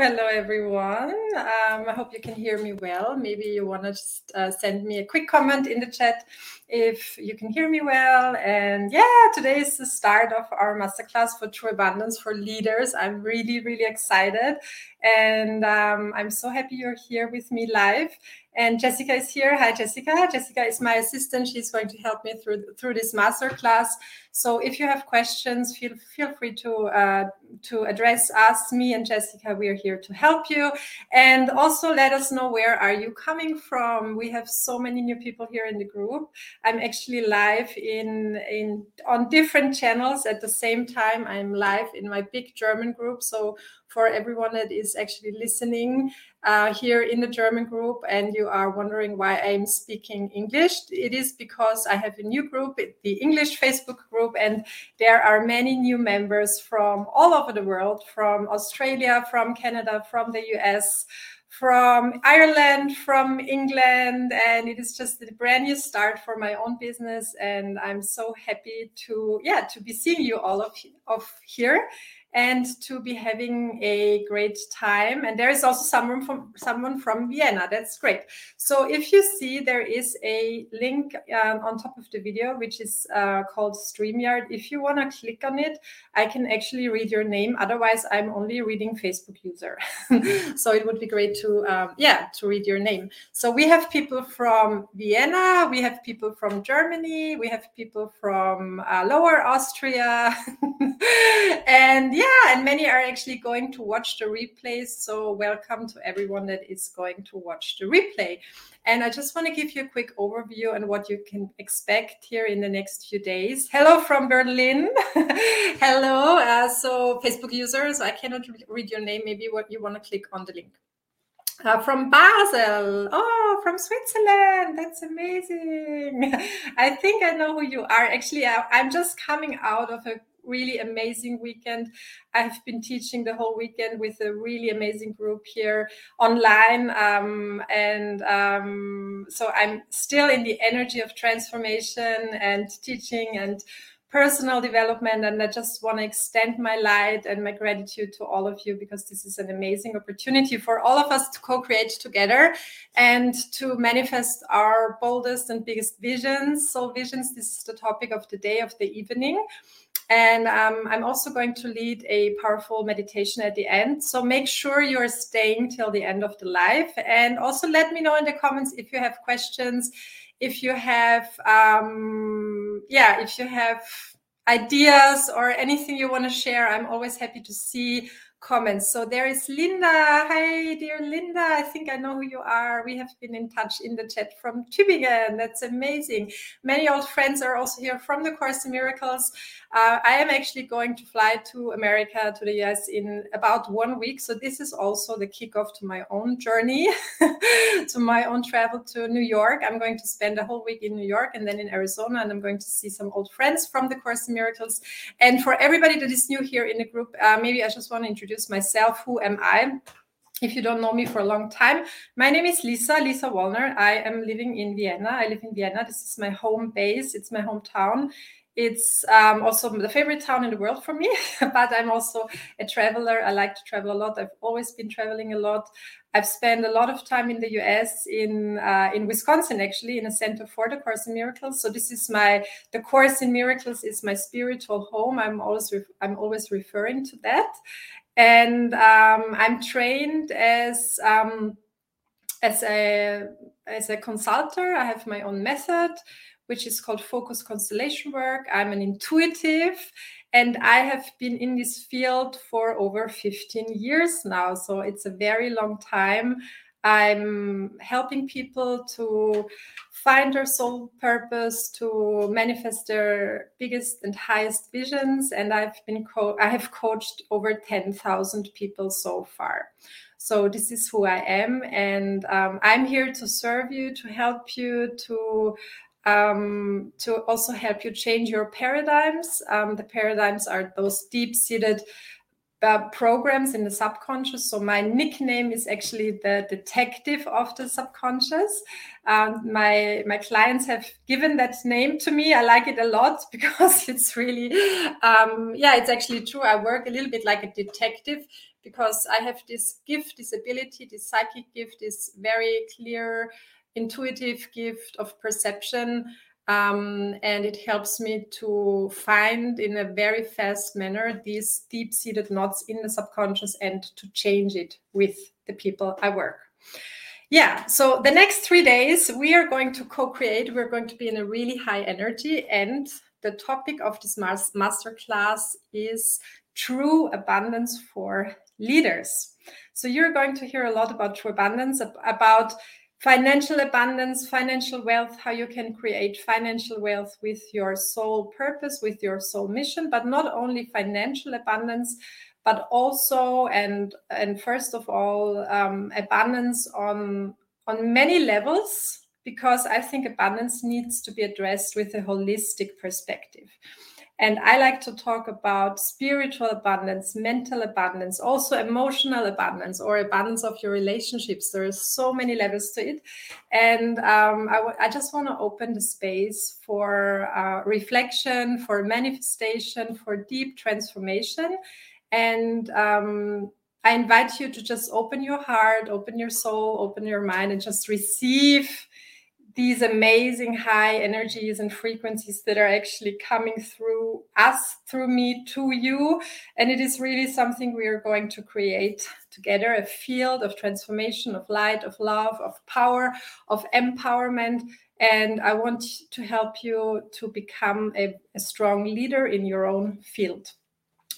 hello, everyone. Um, I hope you can hear me well. Maybe you want to just uh, send me a quick comment in the chat if you can hear me well. And yeah, today is the start of our masterclass for True Abundance for Leaders. I'm really, really excited. And um, I'm so happy you're here with me live. And Jessica is here. Hi, Jessica. Jessica is my assistant. She's going to help me through through this masterclass. So if you have questions, feel feel free to uh, to address us, me and Jessica. We are here to help you. And also let us know where are you coming from. We have so many new people here in the group. I'm actually live in in on different channels at the same time. I'm live in my big German group. So for everyone that is actually listening uh, here in the German group and you are wondering why I'm speaking English, it is because I have a new group, the English Facebook group, and there are many new members from all over the world from Australia, from Canada, from the US from Ireland, from England, and it is just a brand new start for my own business. And I'm so happy to, yeah, to be seeing you all of, of here and to be having a great time. And there is also someone from someone from Vienna. That's great. So if you see, there is a link um, on top of the video, which is uh, called StreamYard. If you want to click on it, I can actually read your name. Otherwise, I'm only reading Facebook user. so it would be great to, um, yeah, to read your name. So we have people from Vienna, we have people from Germany, we have people from uh, Lower Austria, and yeah, and many are actually going to watch the replays. So welcome to everyone that is going to watch the replay. And I just want to give you a quick overview on what you can expect here in the next few days. Hello from Berlin. Hello. Uh, so Facebook users, I cannot read your name. Maybe what you want to click on the link. Uh, from Basel. Oh, from Switzerland. That's amazing. I think I know who you are. Actually, I, I'm just coming out of a really amazing weekend. I've been teaching the whole weekend with a really amazing group here online. Um, and um, so I'm still in the energy of transformation and teaching and personal development. And I just want to extend my light and my gratitude to all of you because this is an amazing opportunity for all of us to co create together and to manifest our boldest and biggest visions. So, visions, this is the topic of the day of the evening. And um, I'm also going to lead a powerful meditation at the end. So make sure you're staying till the end of the live. And also let me know in the comments if you have questions, if you have, um, yeah, if you have ideas or anything you want to share. I'm always happy to see comments. So there is Linda. Hi, dear Linda. I think I know who you are. We have been in touch in the chat from Tübingen. That's amazing. Many old friends are also here from the Course in Miracles. Uh, I am actually going to fly to America, to the US in about one week. So this is also the kickoff to my own journey, to my own travel to New York. I'm going to spend a whole week in New York and then in Arizona, and I'm going to see some old friends from the Course in Miracles. And for everybody that is new here in the group, uh, maybe I just want to introduce myself. Who am I? If you don't know me for a long time, my name is Lisa, Lisa Wallner. I am living in Vienna. I live in Vienna. This is my home base, it's my hometown. It's um, also the favorite town in the world for me, but I'm also a traveler. I like to travel a lot. I've always been traveling a lot. I've spent a lot of time in the US, in uh, in Wisconsin, actually, in a center for the Course in Miracles. So this is my the Course in Miracles is my spiritual home. I'm always I'm always referring to that, and um, I'm trained as um, as a as a consultant. I have my own method, which is called Focus Constellation Work. I'm an intuitive, and I have been in this field for over 15 years now. So it's a very long time. I'm helping people to find their soul purpose, to manifest their biggest and highest visions. And I've been co- I have coached over 10,000 people so far. So this is who I am, and um, I'm here to serve you, to help you, to um, to also help you change your paradigms. Um, the paradigms are those deep-seated uh, programs in the subconscious. So my nickname is actually the detective of the subconscious. Um, my my clients have given that name to me. I like it a lot because it's really, um, yeah, it's actually true. I work a little bit like a detective, because I have this gift, this ability, this psychic gift, this very clear, intuitive gift of perception. Um, and it helps me to find in a very fast manner these deep seated knots in the subconscious and to change it with the people I work. Yeah, so the next three days we are going to co create. We're going to be in a really high energy. And the topic of this master class is true abundance for leaders. So you're going to hear a lot about true abundance, about financial abundance, financial wealth, how you can create financial wealth with your soul purpose, with your soul mission, but not only financial abundance, but also and and first of all um, abundance on on many levels because I think abundance needs to be addressed with a holistic perspective. And I like to talk about spiritual abundance, mental abundance, also emotional abundance or abundance of your relationships. There are so many levels to it. And um, I, w- I just want to open the space for uh, reflection, for manifestation, for deep transformation. And um, I invite you to just open your heart, open your soul, open your mind, and just receive these amazing high energies and frequencies that are actually coming through us, through me, to you. And it is really something we are going to create together a field of transformation, of light, of love, of power, of empowerment. And I want to help you to become a, a strong leader in your own field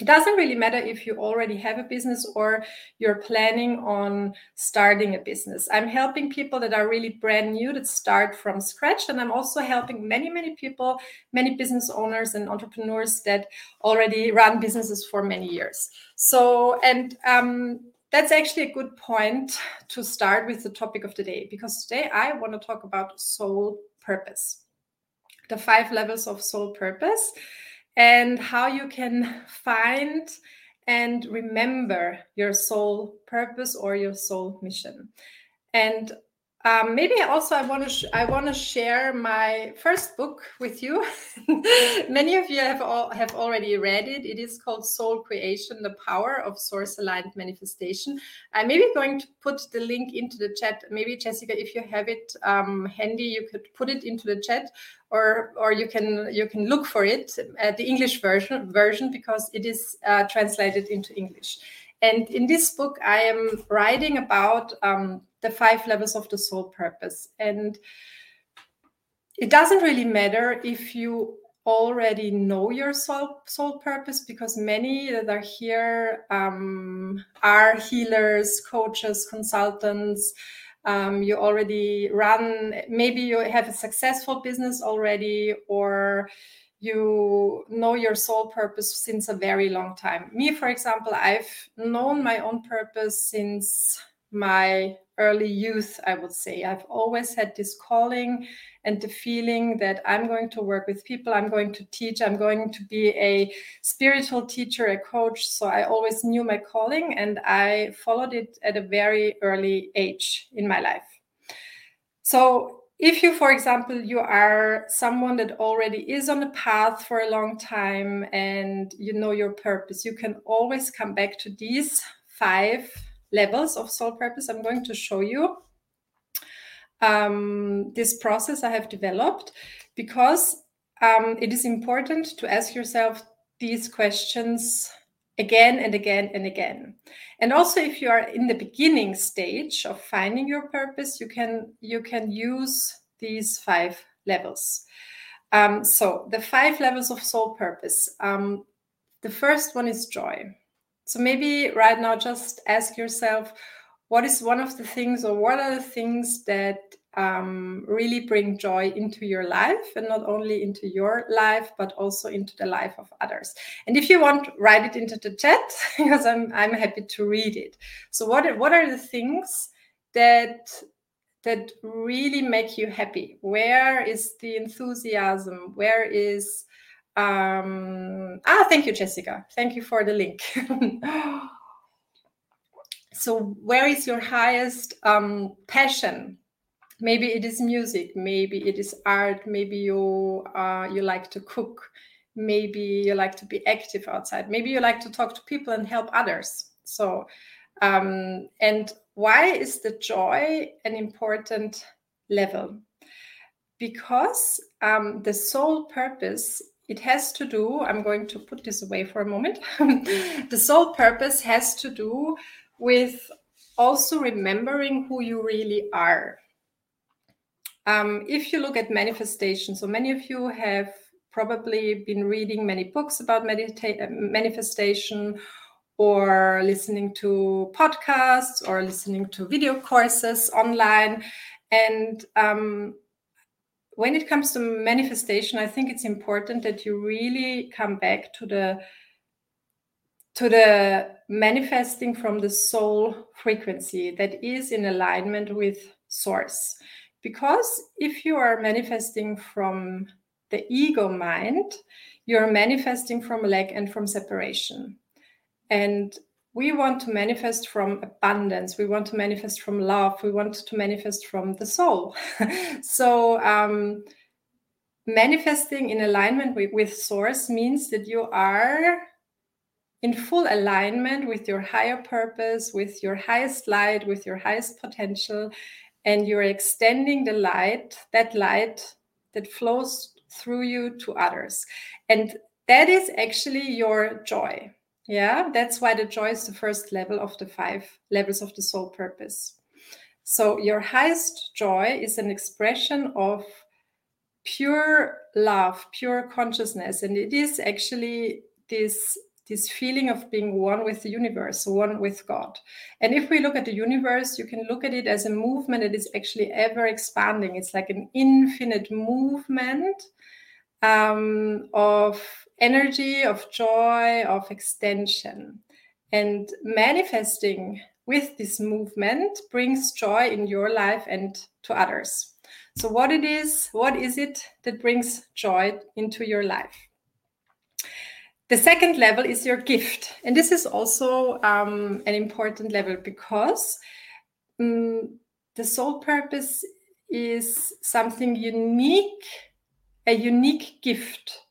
it doesn't really matter if you already have a business or you're planning on starting a business. I'm helping people that are really brand new that start from scratch. And I'm also helping many, many people, many business owners and entrepreneurs that already run businesses for many years. So, and um, that's actually a good point to start with the topic of the day because today I want to talk about soul purpose, the five levels of soul purpose and how you can find and remember your soul purpose or your soul mission. And um, maybe also I want to sh- I want to share my first book with you. Many of you have all have already read it. It is called Soul Creation: The Power of Source Aligned Manifestation. I'm maybe going to put the link into the chat. Maybe Jessica, if you have it um, handy, you could put it into the chat, or or you can you can look for it at the English version version because it is uh, translated into English. And in this book, I am writing about um, the five levels of the soul purpose. And it doesn't really matter if you already know your soul soul purpose because many that are here um, are healers coaches consultants um, you already run maybe you have a successful business already or you know your soul purpose since a very long time me for example i've known my own purpose since my early youth, I would say. I've always had this calling and the feeling that I'm going to work with people, I'm going to teach, I'm going to be a spiritual teacher, a coach. So I always knew my calling and I followed it at a very early age in my life. So if you for example you are someone that already is on the path for a long time and you know your purpose you can always come back to these five levels of soul purpose. I'm going to show you um, this process I have developed because um, it is important to ask yourself these questions again and again and again. And also if you are in the beginning stage of finding your purpose you can you can use these five levels. Um, so the five levels of soul purpose. Um, the first one is joy so maybe right now, just ask yourself what is one of the things, or what are the things that um, really bring joy into your life and not only into your life but also into the life of others? And if you want write it into the chat because i'm i'm happy to read it. So what what are the things that that really make you happy? Where is the enthusiasm? Where is um, ah, thank you, Jessica. Thank you for the link. so, where is your highest um, passion? Maybe it is music. Maybe it is art. Maybe you uh, you like to cook. Maybe you like to be active outside. Maybe you like to talk to people and help others. So, um, and why is the joy an important level? Because um, the soul purpose it has to do i'm going to put this away for a moment. The soul purpose has to do with also remembering who you really are. Um, if you look at manifestation so many of you have probably been reading many books about medita- manifestation or listening to podcasts or listening to video courses online. And um, when it comes to manifestation i think it's important that you really come back to the to the manifesting from the soul frequency that is in alignment with source. Because if you are manifesting from the ego mind you're manifesting from lack and from separation. And we want to manifest from abundance. We want to manifest from love. We want to manifest from the soul. So um, manifesting in alignment with, with source means that you are in full alignment with your higher purpose with your highest light with your highest potential and you're extending the light that light that flows through you to others. And that is actually your joy yeah, that's why the joy is the first level of the five levels of the soul purpose. So, your highest joy is an expression of pure love, pure consciousness, and it is actually this this feeling of being one with the universe, one with God. And if we look at the universe, you can look at it as a movement that is actually ever expanding. It's like an infinite movement um, of energy of joy, of extension. And manifesting with this movement brings joy in your life and to others. So, what it is, what is it that brings joy into your life? The second level is your gift. And this is also um, an important level because um, the soul purpose is something unique, a unique gift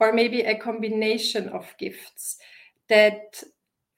or maybe a combination of gifts that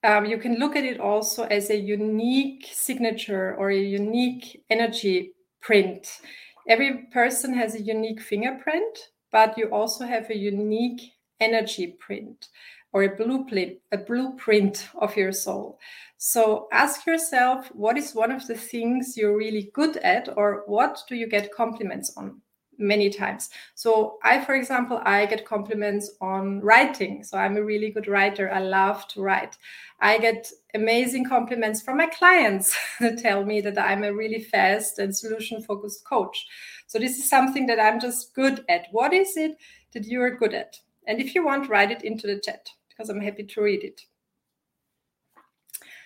um, you can look at it also as a unique signature or a unique energy print. Every person has a unique fingerprint, but you also have a unique energy print or a blueprint, a blueprint of your soul. So ask yourself what is one of the things you're really good at, or what do you get compliments on? Many times. So I, for example, I get compliments on writing. So I'm a really good writer. I love to write. I get amazing compliments from my clients that tell me that I'm a really fast and solution focused coach. So this is something that I'm just good at. What is it that you are good at? And if you want, write it into the chat because I'm happy to read it.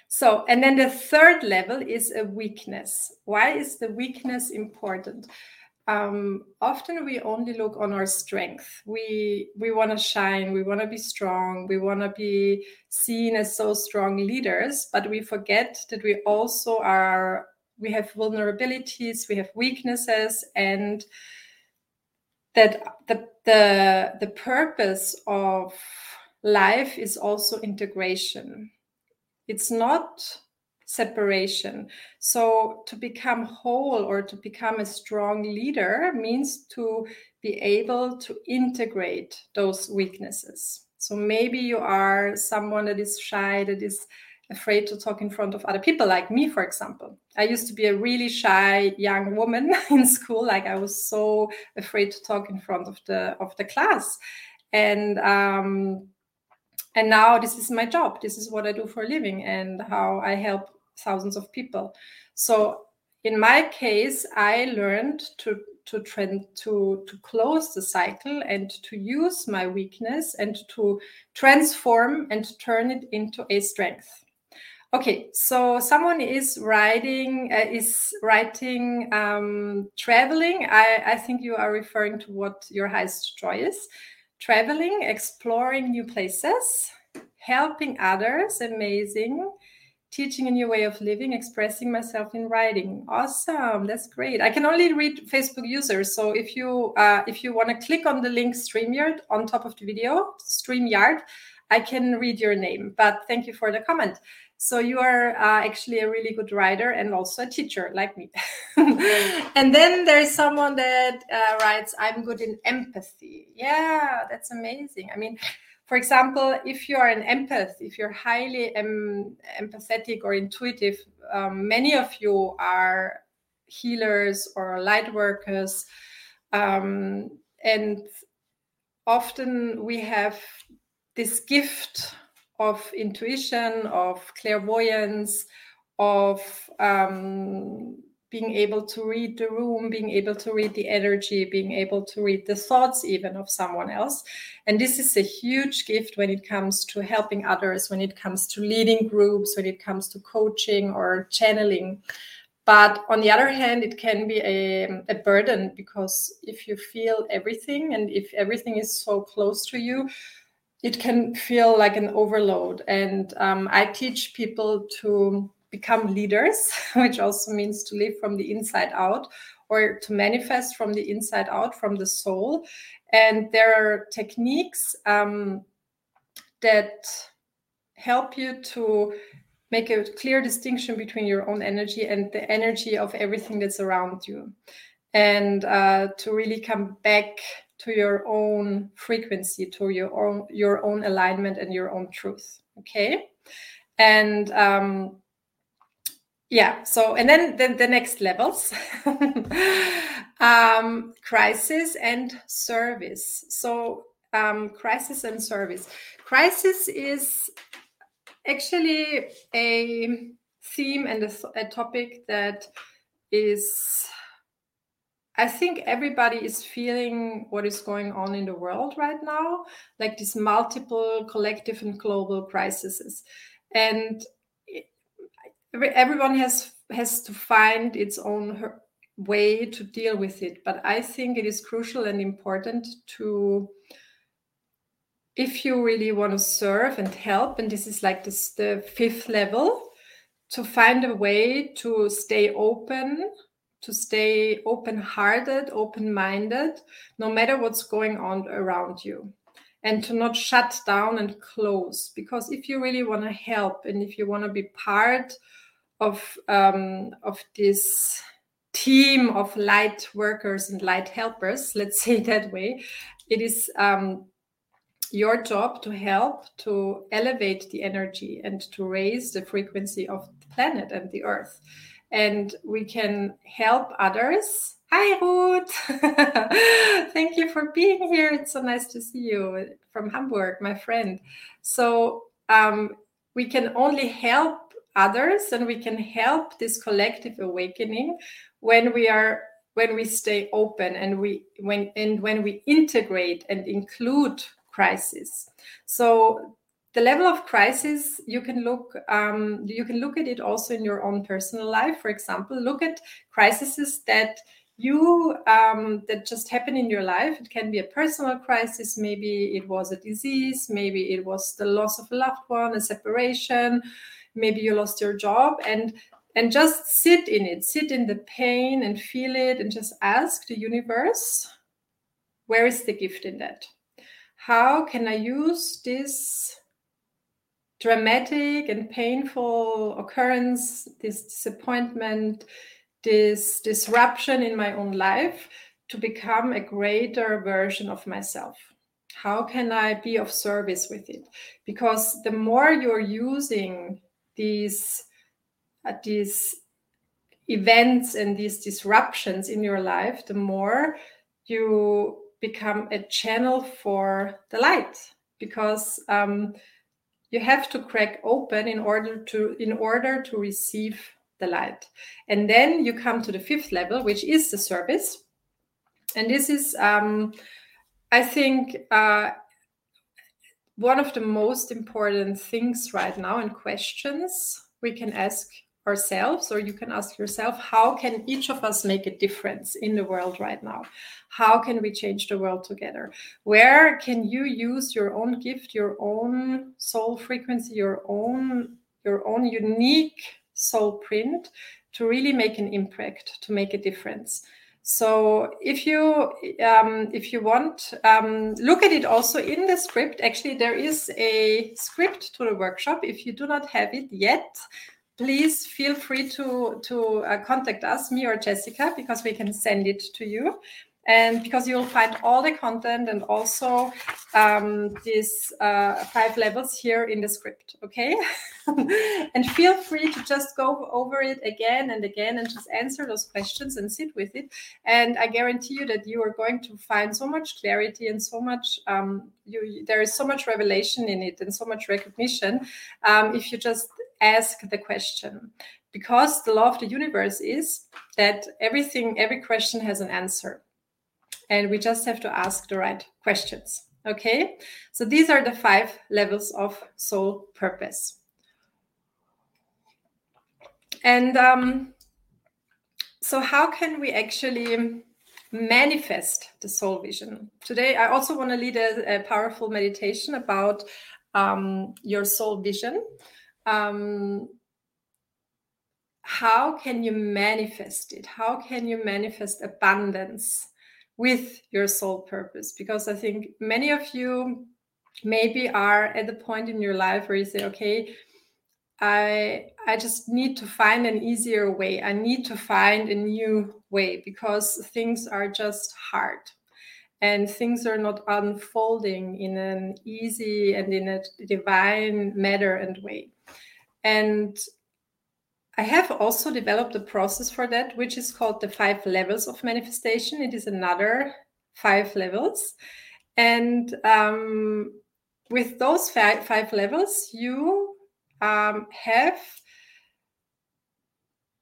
So, and then the third level is a weakness. Why is the weakness important? Um, often we only look on our strength. We we want to shine. We want to be strong. We want to be seen as so strong leaders, but we forget that we also are. We have vulnerabilities. We have weaknesses, and that the the the purpose of life is also integration. It's not separation. So, to become whole or to become a strong leader means to be able to integrate those weaknesses. So, maybe you are someone that is shy, that is afraid to talk in front of other people, like me, for example. I used to be a really shy young woman in school. Like I was so afraid to talk in front of the of the class, and um, and now this is my job. This is what I do for a living, and how I help thousands of people. So in my case, I learned to to trend to to close the cycle and to use my weakness and to transform and turn it into a strength. Okay, so someone is writing uh, is writing um, traveling. I, I think you are referring to what your highest joy is. Traveling, exploring new places, helping others, amazing teaching a new way of living, expressing myself in writing. Awesome, that's great. I can only read Facebook users, so if you uh, if you want to click on the link Streamyard on top of the video, Streamyard, I can read your name, but thank you for the comment. So you are uh, actually a really good writer and also a teacher like me. and then there's someone that uh, writes, I'm good in empathy. Yeah, that's amazing. I mean, for example, if you are an empath, if you're highly em- empathetic or intuitive, um, many of you are healers or light workers. Um, and often we have this gift of intuition, of clairvoyance, of um, being able to read the room, being able to read the energy, being able to read the thoughts even of someone else. And this is a huge gift when it comes to helping others, when it comes to leading groups, when it comes to coaching or channeling. But on the other hand, it can be a, a burden because if you feel everything and if everything is so close to you, it can feel like an overload. And um, I teach people to become leaders, which also means to live from the inside out or to manifest from the inside out, from the soul. And there are techniques um, that help you to make a clear distinction between your own energy and the energy of everything that's around you. And uh, to really come back to your own frequency, to your own your own alignment and your own truth. Okay, and um, yeah. So and then the, next levels, um, crisis and service. So um, crisis and service. Crisis is actually a theme and a, a topic that is I think everybody is feeling what is going on in the world right now, like these multiple collective and global crises. And everyone has has to find its own way to deal with it. But I think it is crucial and important to if you really want to serve and help, and this is like this the fifth level, to find a way to stay open to stay open hearted, open minded, no matter what's going on around you. And to not shut down and close. Because if you really want to help and if you want to be part of, um, of this team of light workers and light helpers, let's say that way, it is um, your job to help to elevate the energy and to raise the frequency of the planet and the earth and we can help others. Hi, Ruth. Thank you for being here. It's so nice to see you from Hamburg, my friend. So, um, we can only help others and we can help this collective awakening when we are when we stay open and we when and when we integrate and include crisis. So the level of crisis you can look um, you can look at it also in your own personal life. For example look at crises that you um, that just happen in your life. It can be a personal crisis. Maybe it was a disease. Maybe it was the loss of a loved one a separation maybe you lost your job and and just sit in it sit in the pain and feel it and just ask the universe where is the gift in that how can i use this dramatic and painful occurrence, this disappointment, this disruption in my own life to become a greater version of myself. How can I be of service with it? Because the more you're using these, uh, these events and these disruptions in your life, the more you become a channel for the light. Because um, you have to crack open in order to in order to receive the light and then you come to the fifth level which is the service and this is um, i think uh, one of the most important things right now and questions we can ask ourselves or you can ask yourself how can each of us make a difference in the world right now? How can we change the world together? Where can you use your own gift your own soul frequency your own your own unique soul print to really make an impact to make a difference So if you um, if you want, um, look at it also in the script. Actually, there is a script to the workshop. If you do not have it yet, please feel free to to uh, contact us, me or Jessica, because we can send it to you and because you'll find all the content and also um, these uh, five levels here in the script okay? And feel free to just go over it again and again and just answer those questions and sit with it. And i guarantee you that you are going to find so much clarity and so much um, you, there is so much revelation in it and so much recognition um, if you just ask the question. Because the law of the universe is that everything every question has an answer and we just have to ask the right questions. Okay, so these are the five levels of soul purpose. And um, so, how can we actually manifest the soul vision? Today, I also want to lead a, a powerful meditation about um, your soul vision. Um, how can you manifest it? How can you manifest abundance? With your soul purpose because i think many of you maybe are at the point in your life where you say okay i i just need to find an easier way. I need to find a new way because things are just hard and things are not unfolding in an easy and in a divine manner and way. And I have also developed a process for that, which is called the five levels of manifestation. It is another five levels. And um, with those five, five levels, you um, have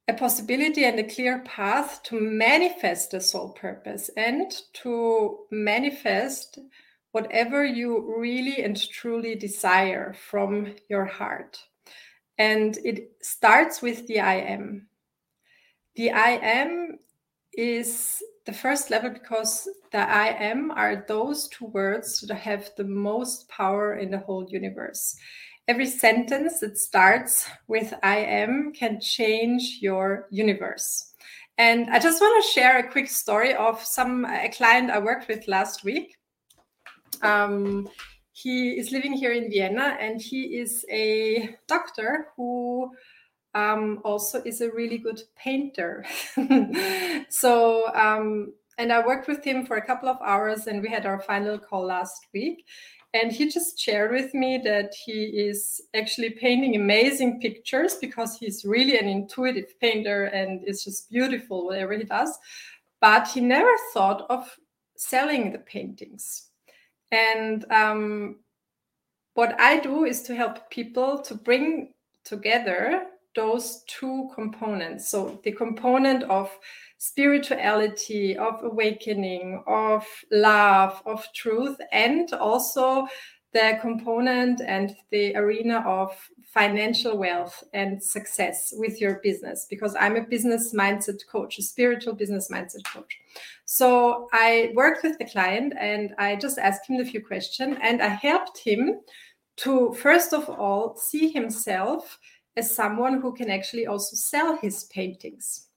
a possibility and a clear path to manifest the soul purpose and to manifest whatever you really and truly desire from your heart. And it starts with the I am. The I am is the first level because the I am are those two words that have the most power in the whole universe. Every sentence that starts with I am can change your universe. And I just want to share a quick story of some a client I worked with last week. Um, he is living here in Vienna and he is a doctor who um, also is a really good painter. so, um, and I worked with him for a couple of hours and we had our final call last week. And he just shared with me that he is actually painting amazing pictures because he's really an intuitive painter and it's just beautiful, whatever he does. But he never thought of selling the paintings and um, what I do is to help people to bring together those two components. So the component of spirituality, of awakening, of love, of truth, and also the component and the arena of financial wealth and success with your business because I'm a business mindset coach, a spiritual business mindset coach. So I worked with the client and I just asked him a few questions and I helped him to, first of all, see himself as someone who can actually also sell his paintings.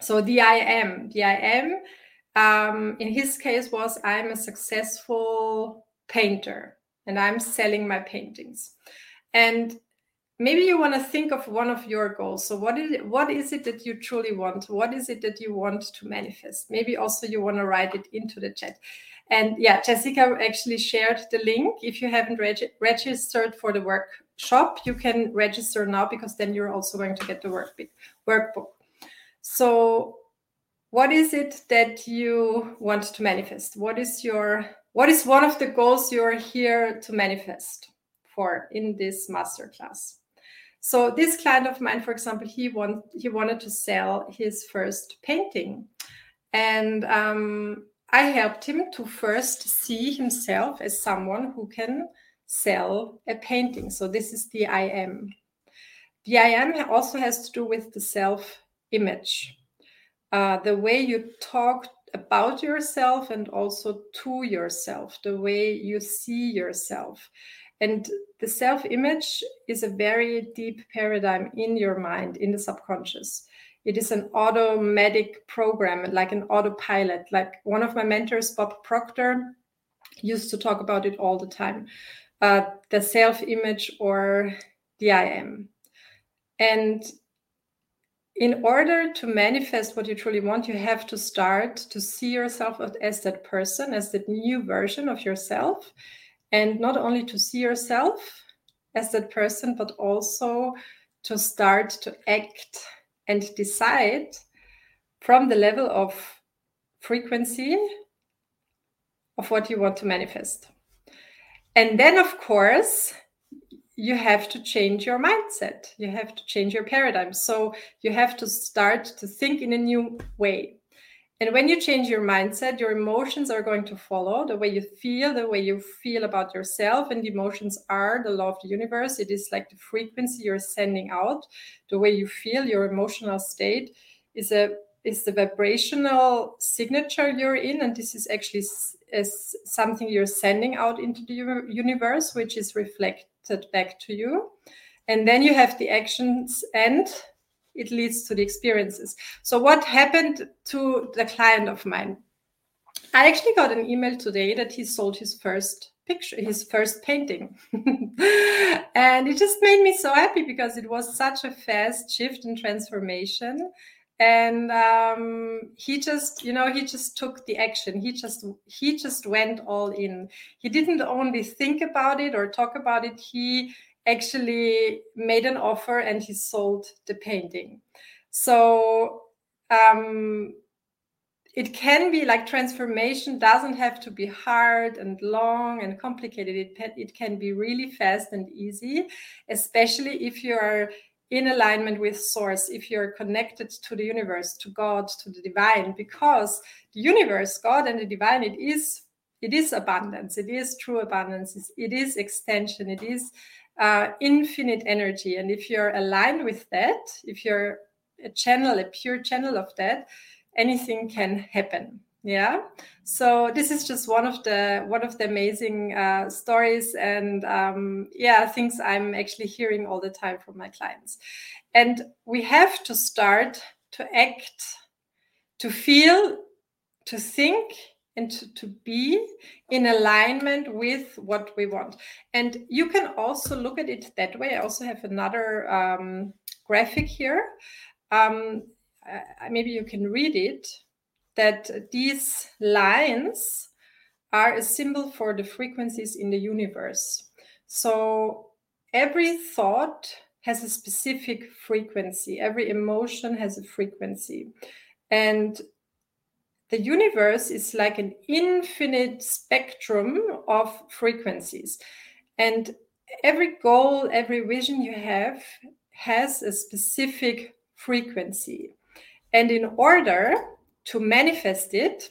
So the I am, the I am, um, in his case was I'm a successful painter and I'm selling my paintings. And maybe you want to think of one of your goals. So what is it what is it that you truly want? What is it that you want to manifest? Maybe also you want to write it into the chat. And yeah jessica actually shared the link. If you haven't reg- registered for the workshop you can register now because then you're also going to get the workbook workbook. So what is it that you want to manifest? What is your what is one of the goals you're here to manifest for in this masterclass so this client of mine, for example, he want he wanted to sell his first painting, and um, I helped him to first see himself as someone who can sell a painting. So this is the I am. The I am also has to do with the self image, uh, the way you talk about yourself and also to yourself, the way you see yourself. And the self image is a very deep paradigm in your mind, in the subconscious. it is an automatic program like an autopilot like one of my mentors bob proctor used to talk about it all the time uh, the self image or the i am and in order to manifest what you truly want, you have to start to see yourself as that person, as that new version of yourself. And not only to see yourself as that person, but also to start to act and decide from the level of frequency of what you want to manifest. And then, of course, you have to change your mindset. You have to change your paradigm. So you have to start to think in a new way. And when you change your mindset, your emotions are going to follow the way you feel, the way you feel about yourself. And emotions are the law of the universe. It is like the frequency you're sending out. The way you feel, your emotional state is a is the vibrational signature you're in, and this is actually is something you're sending out into the universe, which is reflected back to you. And then you have the actions and it leads to the experiences. So, what happened to the client of mine? I actually got an email today that he sold his first picture, his first painting. and it just made me so happy because it was such a fast shift and transformation. And um, he just, you know, he just took the action. He just, he just went all in. He didn't only think about it or talk about it. He actually made an offer and he sold the painting. So um, it can be like transformation doesn't have to be hard and long and complicated. It, it can be really fast and easy, especially if you are in alignment with source if you're connected to the universe to god to the divine because the universe god and the divine it is it is abundance it is true abundance it is extension it is uh, infinite energy. And if you're aligned with that, if you're a channel, a pure channel of that, anything can happen. Yeah. So this is just one of the one of the amazing uh, stories and um, yeah things I'm actually hearing all the time from my clients. And we have to start to act, to feel, to think and to, to be in alignment with what we want. And you can also look at it that way. I also have another um, graphic here. Um, uh, maybe you can read it that these lines are a symbol for the frequencies in the universe. So every thought has a specific frequency, every emotion has a frequency. And the universe is like an infinite spectrum of frequencies. And every goal, every vision you have has a specific frequency. And in order to manifest it,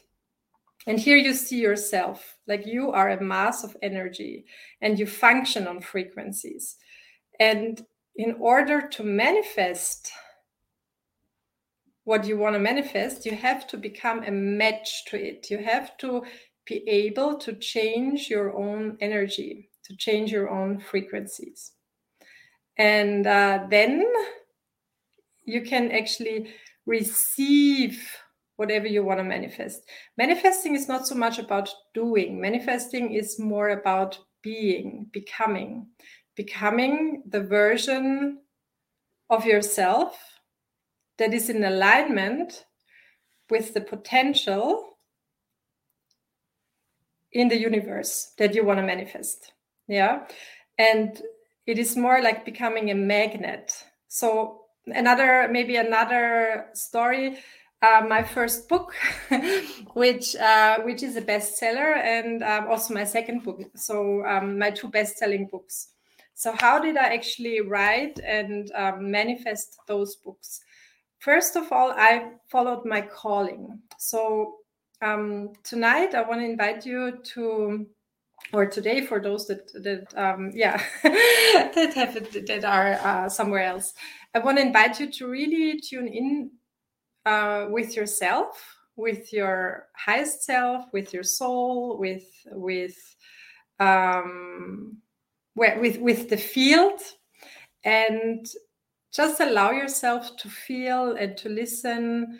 and here you see yourself like you are a mass of energy and you function on frequencies. And in order to manifest what you want to manifest, you have to become a match to it. You have to be able to change your own energy, to change your own frequencies. And uh, then you can actually receive whatever you want to manifest. Manifesting is not so much about doing, manifesting is more about being, becoming, becoming the version of yourself that is in alignment with the potential in the universe that you want to manifest. Yeah. And it is more like becoming a magnet. So, another, maybe another story. Uh, my first book, which uh, which is a bestseller, and um, also my second book. So um, my two best-selling books. So how did I actually write and um, manifest those books? First of all, I followed my calling. So um, tonight, I want to invite you to, or today for those that that um, yeah that have that are uh, somewhere else. I want to invite you to really tune in uh, with yourself, with your highest self, with your soul, with with um, with with the field, and just allow yourself to feel and to listen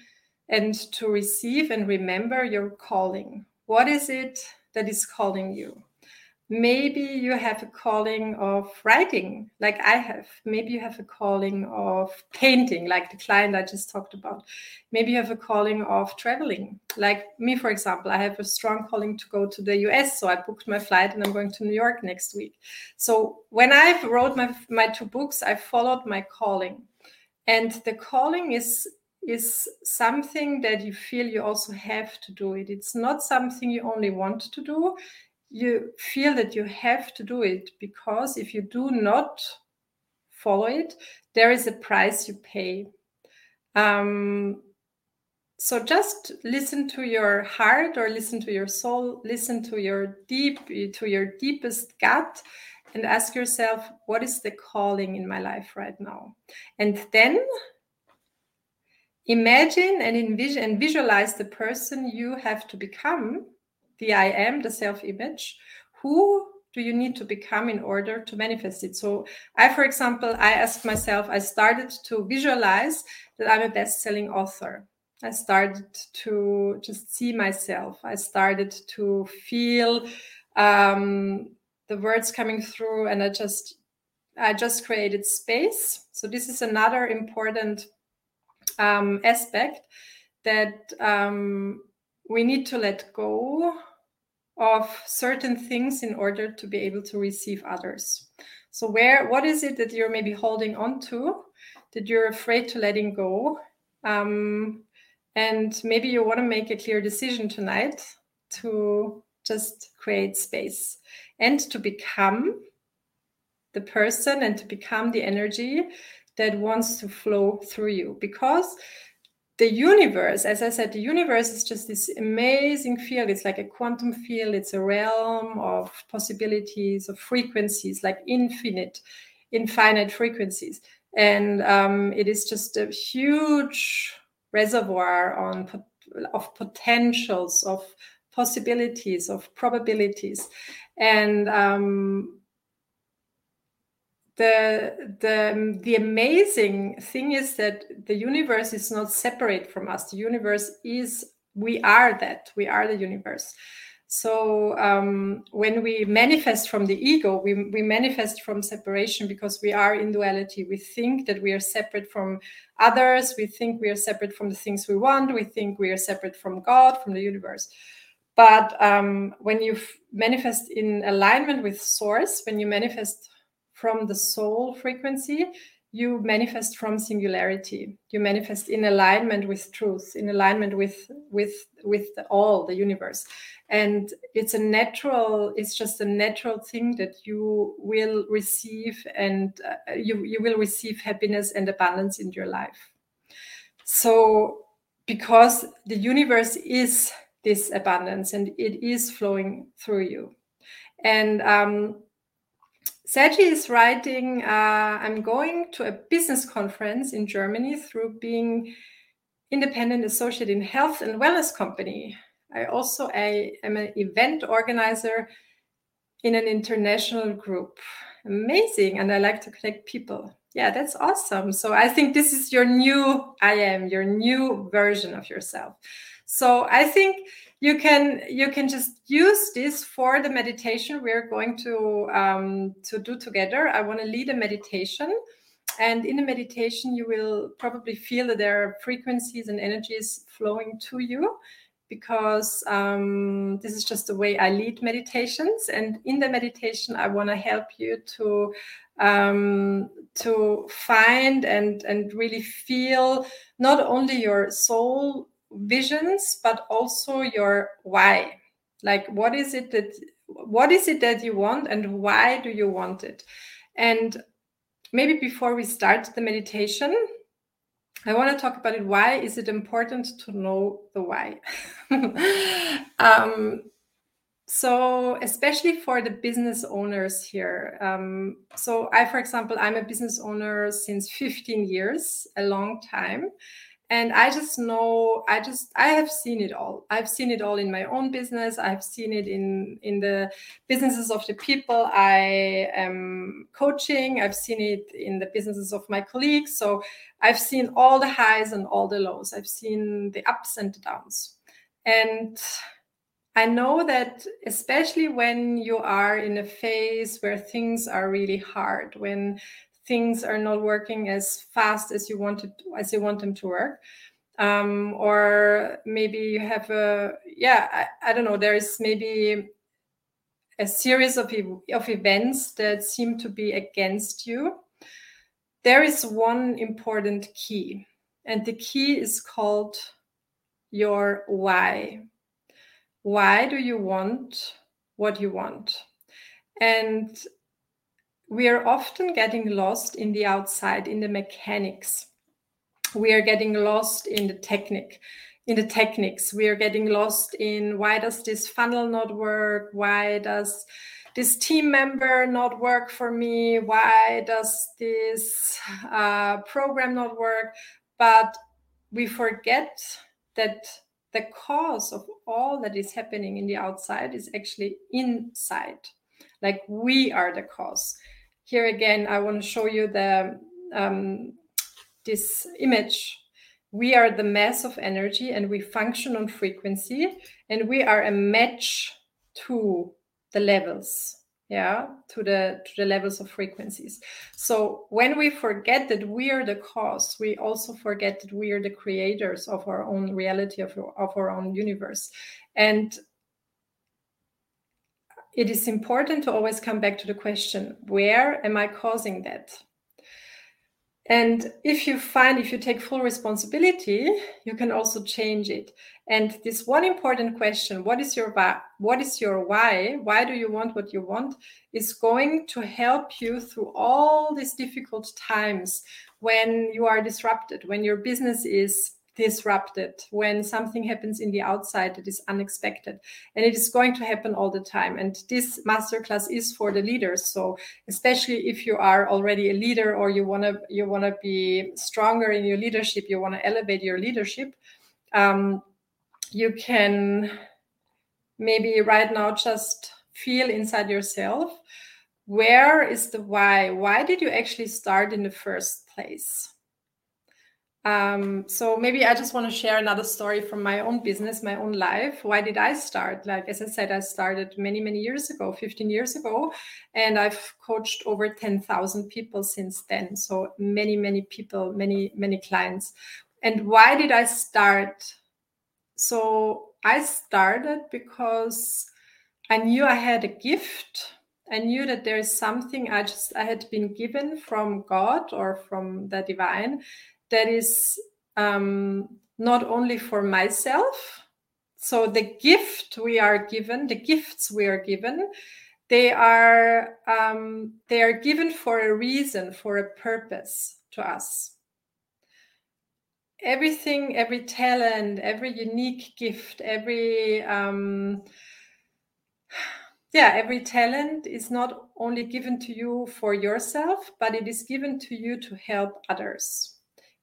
and to receive and remember your calling. What is it that is calling you? Maybe you have a calling of writing like i have. Maybe you have a calling of painting like the client i just talked about. Maybe you have a calling of traveling. Like me for example i have a strong calling to go to the us so i booked my flight and i'm going to new york next week. So when i wrote my, my two books i followed my calling. And the calling is is something that you feel you also have to do it. It's not something you only want to do you feel that you have to do it because if you do not follow it, there is a price you pay. Um, so just listen to your heart or listen to your soul, listen to your deep, to your deepest gut, and ask yourself, what is the calling in my life right now? And then imagine and envision and visualize the person you have to become the I am, the self image, who do you need to become in order to manifest it? So, I, for example, I asked myself, I started to visualize that I'm a best selling author. I started to just see myself. I started to feel um, the words coming through, and I just I just created space. So this is another important um, aspect that um, we need to let go of certain things in order to be able to receive others. So where what is it that you're maybe holding on to that you're afraid to letting go? Um, and maybe you want to make a clear decision tonight to just create space and to become the person and to become the energy that wants to flow through you because the universe, as I said, the universe is just this amazing field. It's like a quantum field, it's a realm of possibilities, of frequencies, like infinite, infinite frequencies. And um, it is just a huge reservoir on of potentials, of possibilities, of probabilities. And um, the the the amazing thing is that the universe is not separate from us. The universe is we are that we are the universe. So um, when we manifest from the ego we, we manifest from separation because we are in duality. We think that we are separate from others. We think we are separate from the things we want. We think we are separate from god from the universe. But um, when you manifest in alignment with source when you manifest from the soul frequency, you manifest from singularity. You manifest in alignment with truth, in alignment with with with the, all the universe, and it's a natural. It's just a natural thing that you will receive, and uh, you you will receive happiness and abundance in your life. So, because the universe is this abundance and it is flowing through you, and um, Sergi is writing, uh, I'm going to a business conference in Germany through being independent associate in health and wellness company. I also I am an event organizer in an international group. Amazing. And I like to connect people. Yeah, that's awesome. So I think this is your new I am, your new version of yourself. So I think you can you can just use this for the meditation we're going to um, to do together. I want to lead a meditation, and in the meditation you will probably feel that there are frequencies and energies flowing to you because um, this is just the way I lead meditations. And in the meditation, I want to help you to um, to find and and really feel not only your soul visions but also your why. Like what is it that what is it that you want and why do you want it? And maybe before we start the meditation i want to talk about it. Why is it important to know the why? Um, so especially for the business owners here um, so i for example i'm a business owner since 15 years a long time and i just know i just i have seen it all. I've seen it all in my own business. I've seen it in in the businesses of the people i am coaching. I've seen it in the businesses of my colleagues. So i've seen all the highs and all the lows. I've seen the ups and the downs. And I know that especially when you are in a phase where things are really hard, when things are not working as fast as you wanted as you want them to work, um, or maybe you have a yeah I, I don't know there is maybe a series of, of events that seem to be against you. There is one important key and the key is called your why. Why do you want what you want? And we are often getting lost in the outside, in the mechanics. We are getting lost in the technique, in the techniques. We are getting lost in why does this funnel not work? Why does this team member not work for me? Why does this uh, program not work? But we forget that the cause of all that is happening in the outside is actually inside. Like we are the cause. Here again, I want to show you the um, this image. We are the mass of energy and we function on frequency and we are a match to the levels yeah to the to the levels of frequencies so when we forget that we are the cause we also forget that we are the creators of our own reality of, of our own universe and it is important to always come back to the question where am i causing that and if you find, if you take full responsibility, you can also change it. And this one important question, what is your? What is your why? Why do you want what you want? Is going to help you through all these difficult times when you are disrupted, when your business is disrupted. When something happens in the outside that is unexpected. And it is going to happen all the time. And this masterclass is for the leaders. So especially if you are already a leader or you want to you want to be stronger in your leadership you want to elevate your leadership um, you can maybe right now just feel inside yourself where is the why? Why did you actually start in the first place um, so maybe I just want to share another story from my own business, my own life. Why did I start? Like as I said, I started many, many years ago, 15 years ago, and I've coached over 10,000 people since then. So many, many people, many, many clients. And why did I start? So I started because I knew I had a gift. I knew that there is something I just I had been given from God or from the divine that is um, not only for myself. So the gift we are given, the gifts we are given, they are um, they are given for a reason, for a purpose to us. Everything, every talent, every unique gift, every um, yeah, every talent is not only given to you for yourself, but it is given to you to help others.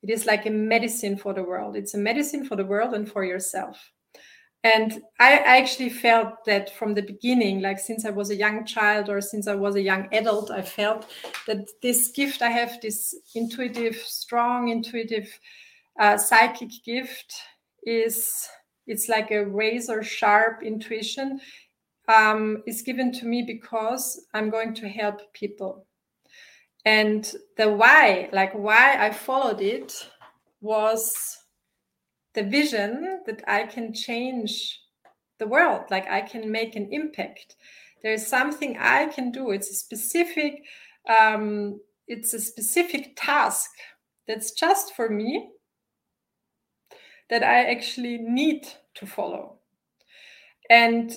It is like a medicine for the world. It's a medicine for the world and for yourself. And I, actually felt that from the beginning, like since I was a young child or since I was a young adult, I felt that this gift I have, this intuitive, strong, intuitive, uh, psychic gift, is it's like a razor sharp intuition um, is given to me because I'm going to help people and the why like why i followed it was the vision that i can change the world like i can make an impact. There's something i can do. It's a specific um, it's a specific task that's just for me that i actually need to follow. And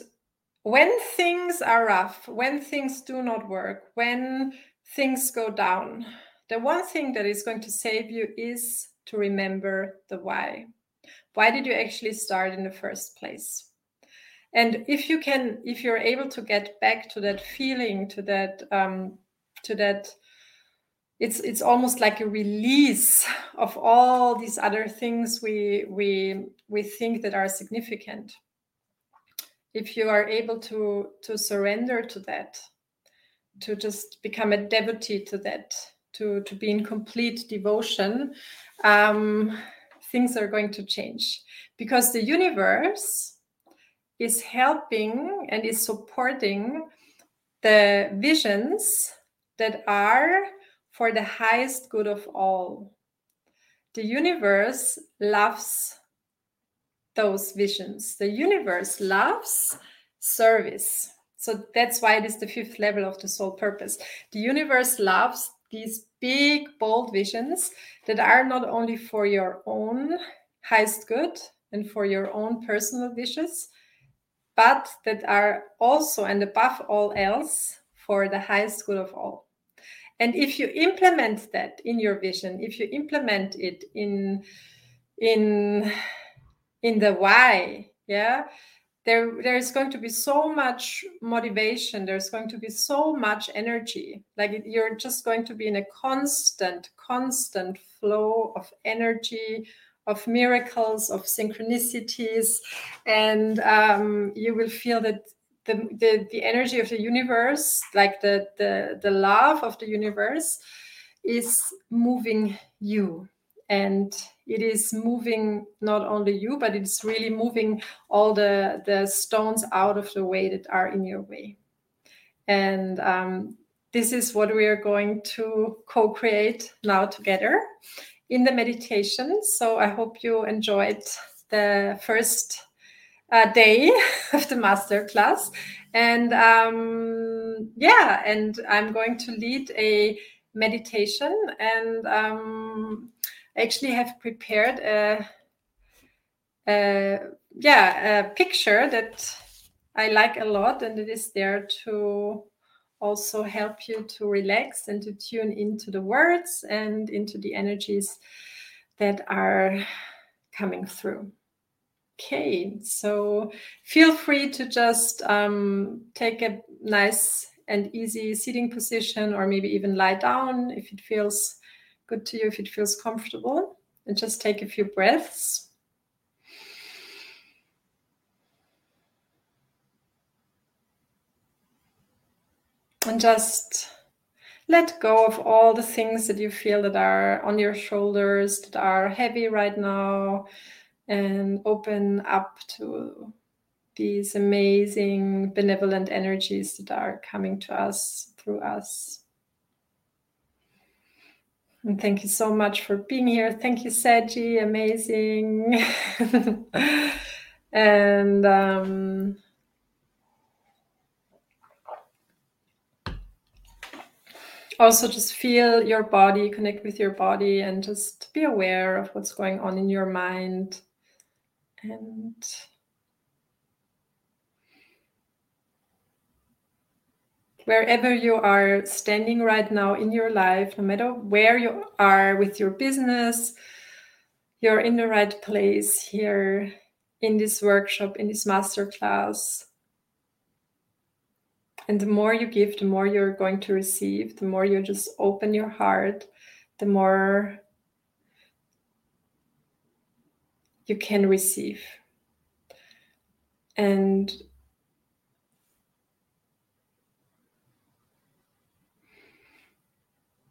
when things are rough when things do not work when things go down, the one thing that is going to save you is to remember the why. Why did you actually start in the first place? And if you can, if you're able to get back to that feeling, to that, um, to that it's it's almost like a release of all these other things we we we think that are significant if you are able to to surrender to that to just become a devotee to that to to be in complete devotion um, things are going to change because the universe is helping and is supporting the visions that are for the highest good of all. The universe loves those visions. The universe loves service. So that's why it is the fifth level of the soul purpose. The universe loves these big, bold visions that are not only for your own highest good and for your own personal wishes, but that are also and above all else for the highest good of all. And if you implement that in your vision, if you implement it in in in the why, yeah, there there's going to be so much motivation. There's going to be so much energy. Like you're just going to be in a constant, constant flow of energy, of miracles, of synchronicities, and um, you will feel that the, the, the energy of the universe, like the, the, the love of the universe, is moving you. And it is moving not only you, but it's really moving all the, the stones out of the way that are in your way. And um, this is what we are going to co create now together in the meditation. So I hope you enjoyed the first uh, day of the master class and um, yeah and i'm going to lead a meditation and um, actually have prepared a, a yeah a picture that i like a lot and it is there to also help you to relax and to tune into the words and into the energies that are coming through. Okay, so feel free to just um, take a nice and easy sitting position, or maybe even lie down if it feels good to you, if it feels comfortable, and just take a few breaths. And just let go of all the things that you feel that are on your shoulders, that are heavy right now and open up to these amazing benevolent energies that are coming to us through us. And thank you so much for being here. Thank you, Seji. Amazing. and um, also just feel your body, connect with your body, and just be aware of what's going on in your mind and wherever you are standing right now in your life, no matter where you are with your business, you're in the right place here in this workshop, in this masterclass. And the more you give, the more you're going to receive, the more you just open your heart, the more you can receive. And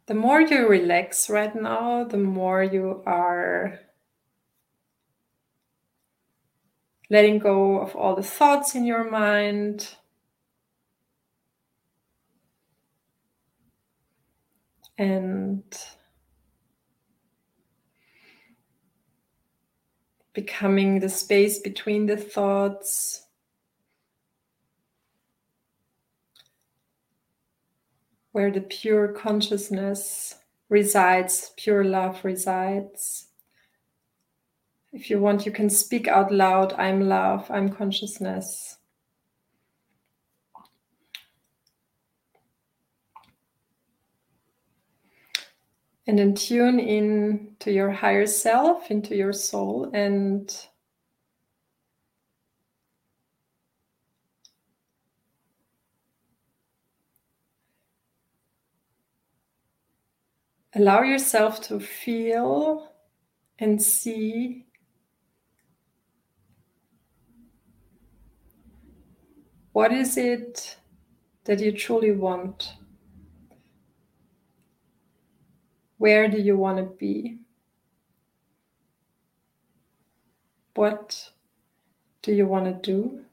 the more you relax right now, the more you are letting go of all the thoughts in your mind. And becoming the space between the thoughts. Where the pure consciousness resides, pure love resides. If you want, you can speak out loud I'm love, I'm consciousness. and then tune in to your higher self, into your soul, and allow yourself to feel and see what is it that you truly want? Where do you want to be? What do you want to do?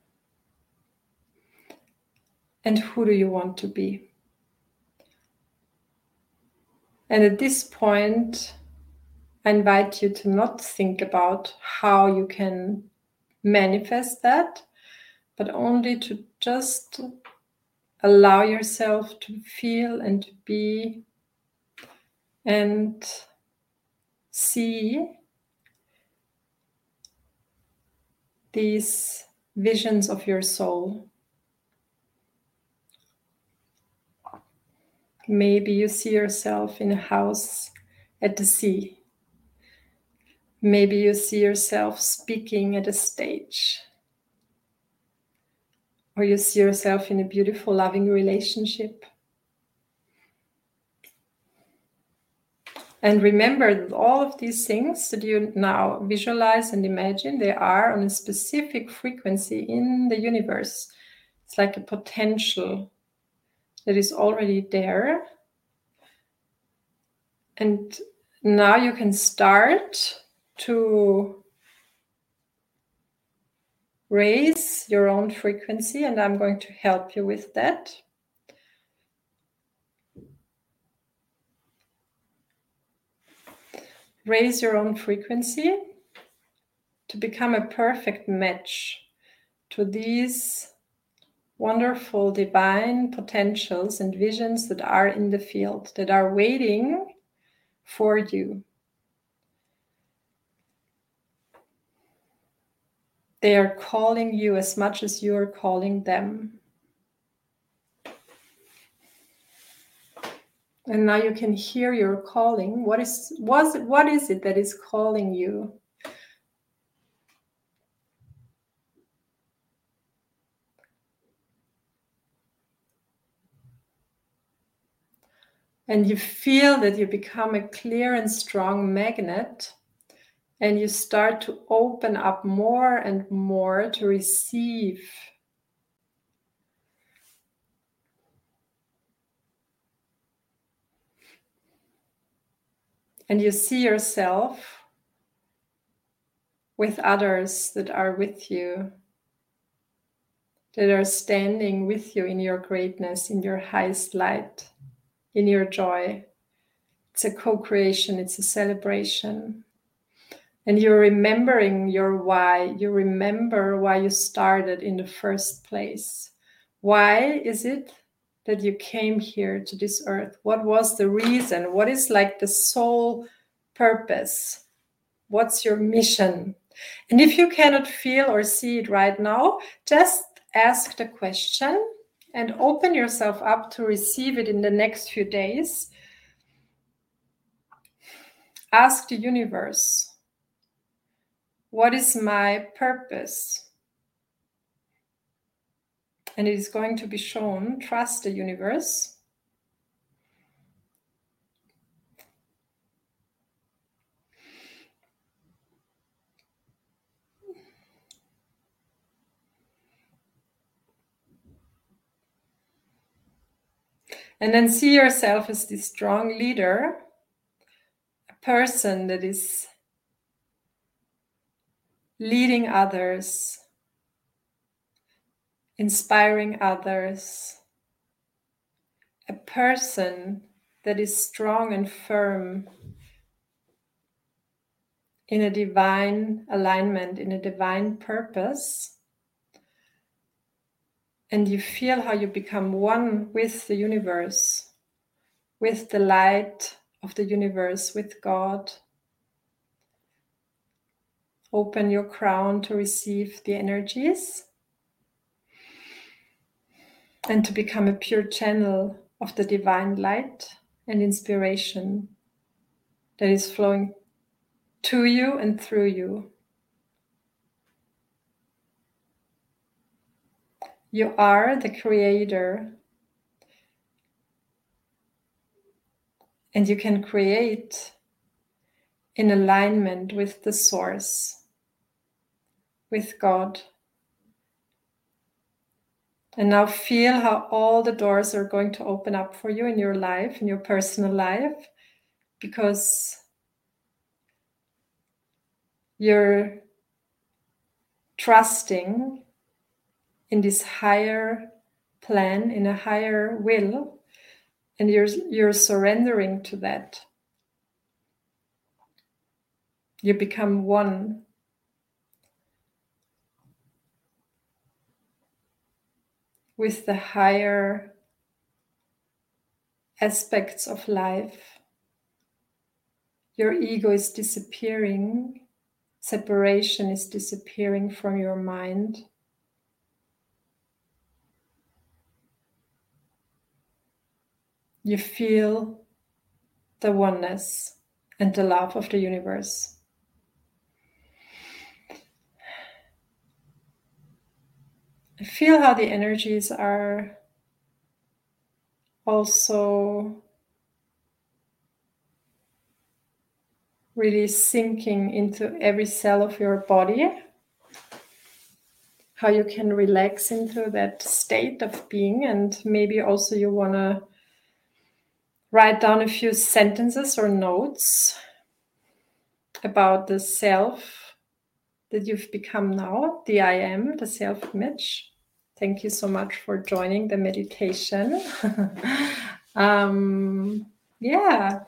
And who do you want to be? And at this point, I invite you to not think about how you can manifest that, but only to just allow yourself to feel and to be and see these visions of your soul. Maybe you see yourself in a house at the sea. Maybe you see yourself speaking at a stage. Or you see yourself in a beautiful, loving relationship. And remember all of these things that you now visualize and imagine, they are on a specific frequency in the universe. It's like a potential that is already there. And now you can start to raise your own frequency, and I'm going to help you with that. Raise your own frequency to become a perfect match to these wonderful divine potentials and visions that are in the field, that are waiting for you. They are calling you as much as you are calling them. And now you can hear your calling. What is was what is it that is calling you? And you feel that you become a clear and strong magnet and you start to open up more and more to receive. And you see yourself with others that are with you that are standing with you in your greatness in your highest light in your joy. It's a co creation, it's a celebration. And you're remembering your why. You remember why you started in the first place. Why is it that you came here to this earth? What was the reason? What is like the soul purpose? What's your mission? And if you cannot feel or see it right now, just ask the question and open yourself up to receive it in the next few days. Ask the universe, what is my purpose? And it is going to be shown. Trust the universe. And then see yourself as this strong leader, a person that is leading others, inspiring others, a person that is strong and firm in a divine alignment, in a divine purpose and you feel how you become one with the universe, with the light of the universe, with God. Open your crown to receive the energies and to become a pure channel of the divine light and inspiration that is flowing to you and through you. You are the creator. And you can create in alignment with the source, with God. And now feel how all the doors are going to open up for you in your life, in your personal life, because you're trusting in this higher plan, in a higher will, and you're, you're surrendering to that. You become one with the higher aspects of life. Your ego is disappearing, separation is disappearing from your mind. You feel the oneness and the love of the universe. feel how the energies are also really sinking into every cell of your body. How you can relax into that state of being, and maybe also you want to write down a few sentences or notes about the self that you've become now, the I am, the self image. Thank you so much for joining the meditation. um, yeah.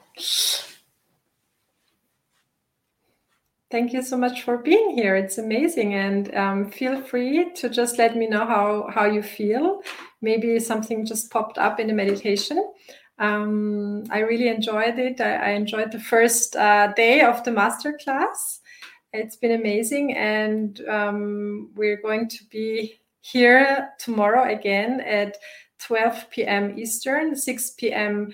Thank you so much for being here. It's amazing. And um, feel free to just let me know how, how you feel. Maybe something just popped up in the meditation. Um, I really enjoyed it. I, I enjoyed the first uh, day of the masterclass. It's been amazing. And um, we're going to be here tomorrow again at 12 p.m. Eastern, 6 p.m.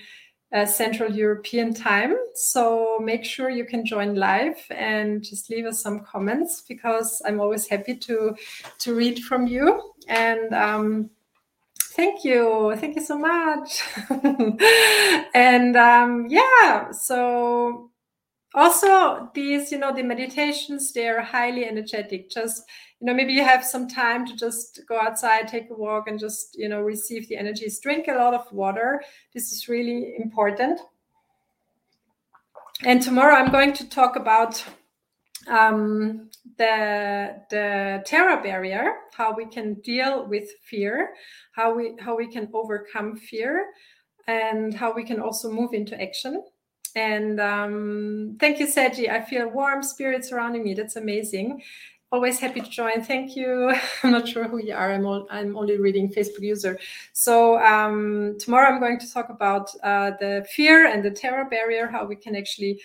Uh, Central European time. So make sure you can join live and just leave us some comments because I'm always happy to to read from you. And um, thank you, thank you so much. and um, yeah, so also these, you know, the meditations they are highly energetic. Just you know maybe you have some time to just go outside take a walk and just you know receive the energies drink a lot of water this is really important and tomorrow i'm going to talk about um, the the terror barrier how we can deal with fear how we how we can overcome fear and how we can also move into action and um, thank you Seji. i feel warm spirits surrounding me that's amazing always happy to join. Thank you. I'm not sure who you are. I'm, all, I'm only reading Facebook user. So um, tomorrow I'm going to talk about uh, the fear and the terror barrier, how we can actually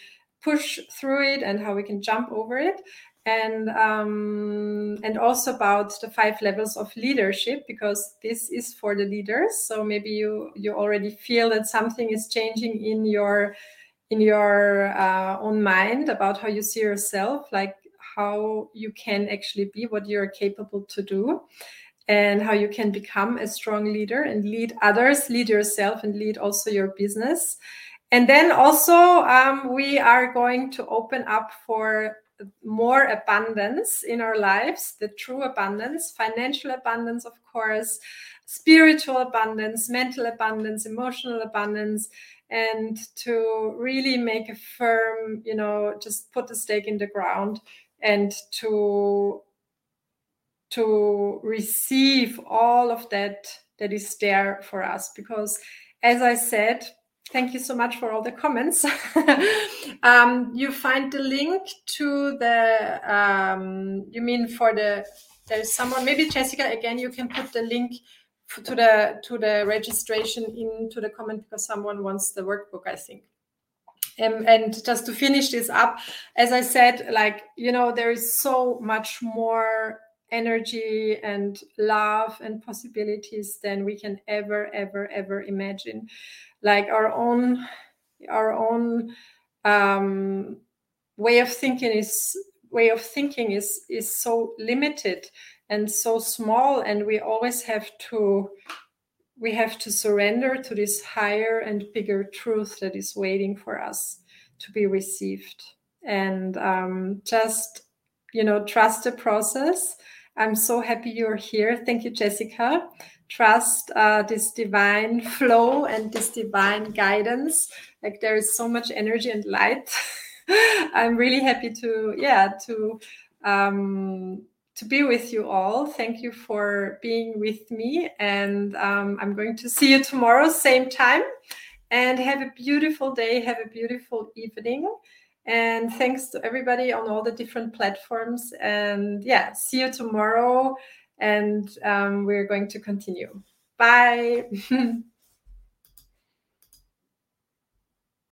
push through it and how we can jump over it. And um, and also about the five levels of leadership because this is for the leaders. So maybe you you already feel that something is changing in your in your uh, own mind about how you see yourself like how you can actually be what you're capable to do and how you can become a strong leader and lead others, lead yourself, and lead also your business. And then also, um, we are going to open up for more abundance in our lives the true abundance, financial abundance, of course, spiritual abundance, mental abundance, emotional abundance. And to really make a firm, you know, just put the stake in the ground and to to receive all of that that is there for us because as i said thank you so much for all the comments um, you find the link to the um, you mean for the there's someone maybe jessica again you can put the link to the to the registration into the comment because someone wants the workbook i think um, and just to finish this up, as I said, like, you know, there is so much more energy and love and possibilities than we can ever, ever, ever imagine. Like our own, our own um, way of thinking is way of thinking is is so limited and so small, and we always have to we have to surrender to this higher and bigger truth that is waiting for us to be received. And um, just you know trust the process. I'm so happy you're here. Thank you jessica trust uh, this divine flow and this divine guidance like there is so much energy and light i'm really happy to yeah to um, to be with you all. Thank you for being with me. And um, I'm going to see you tomorrow, same time. And have a beautiful day. Have a beautiful evening. And thanks to everybody on all the different platforms. And yeah, see you tomorrow. And um, we're going to continue. Bye.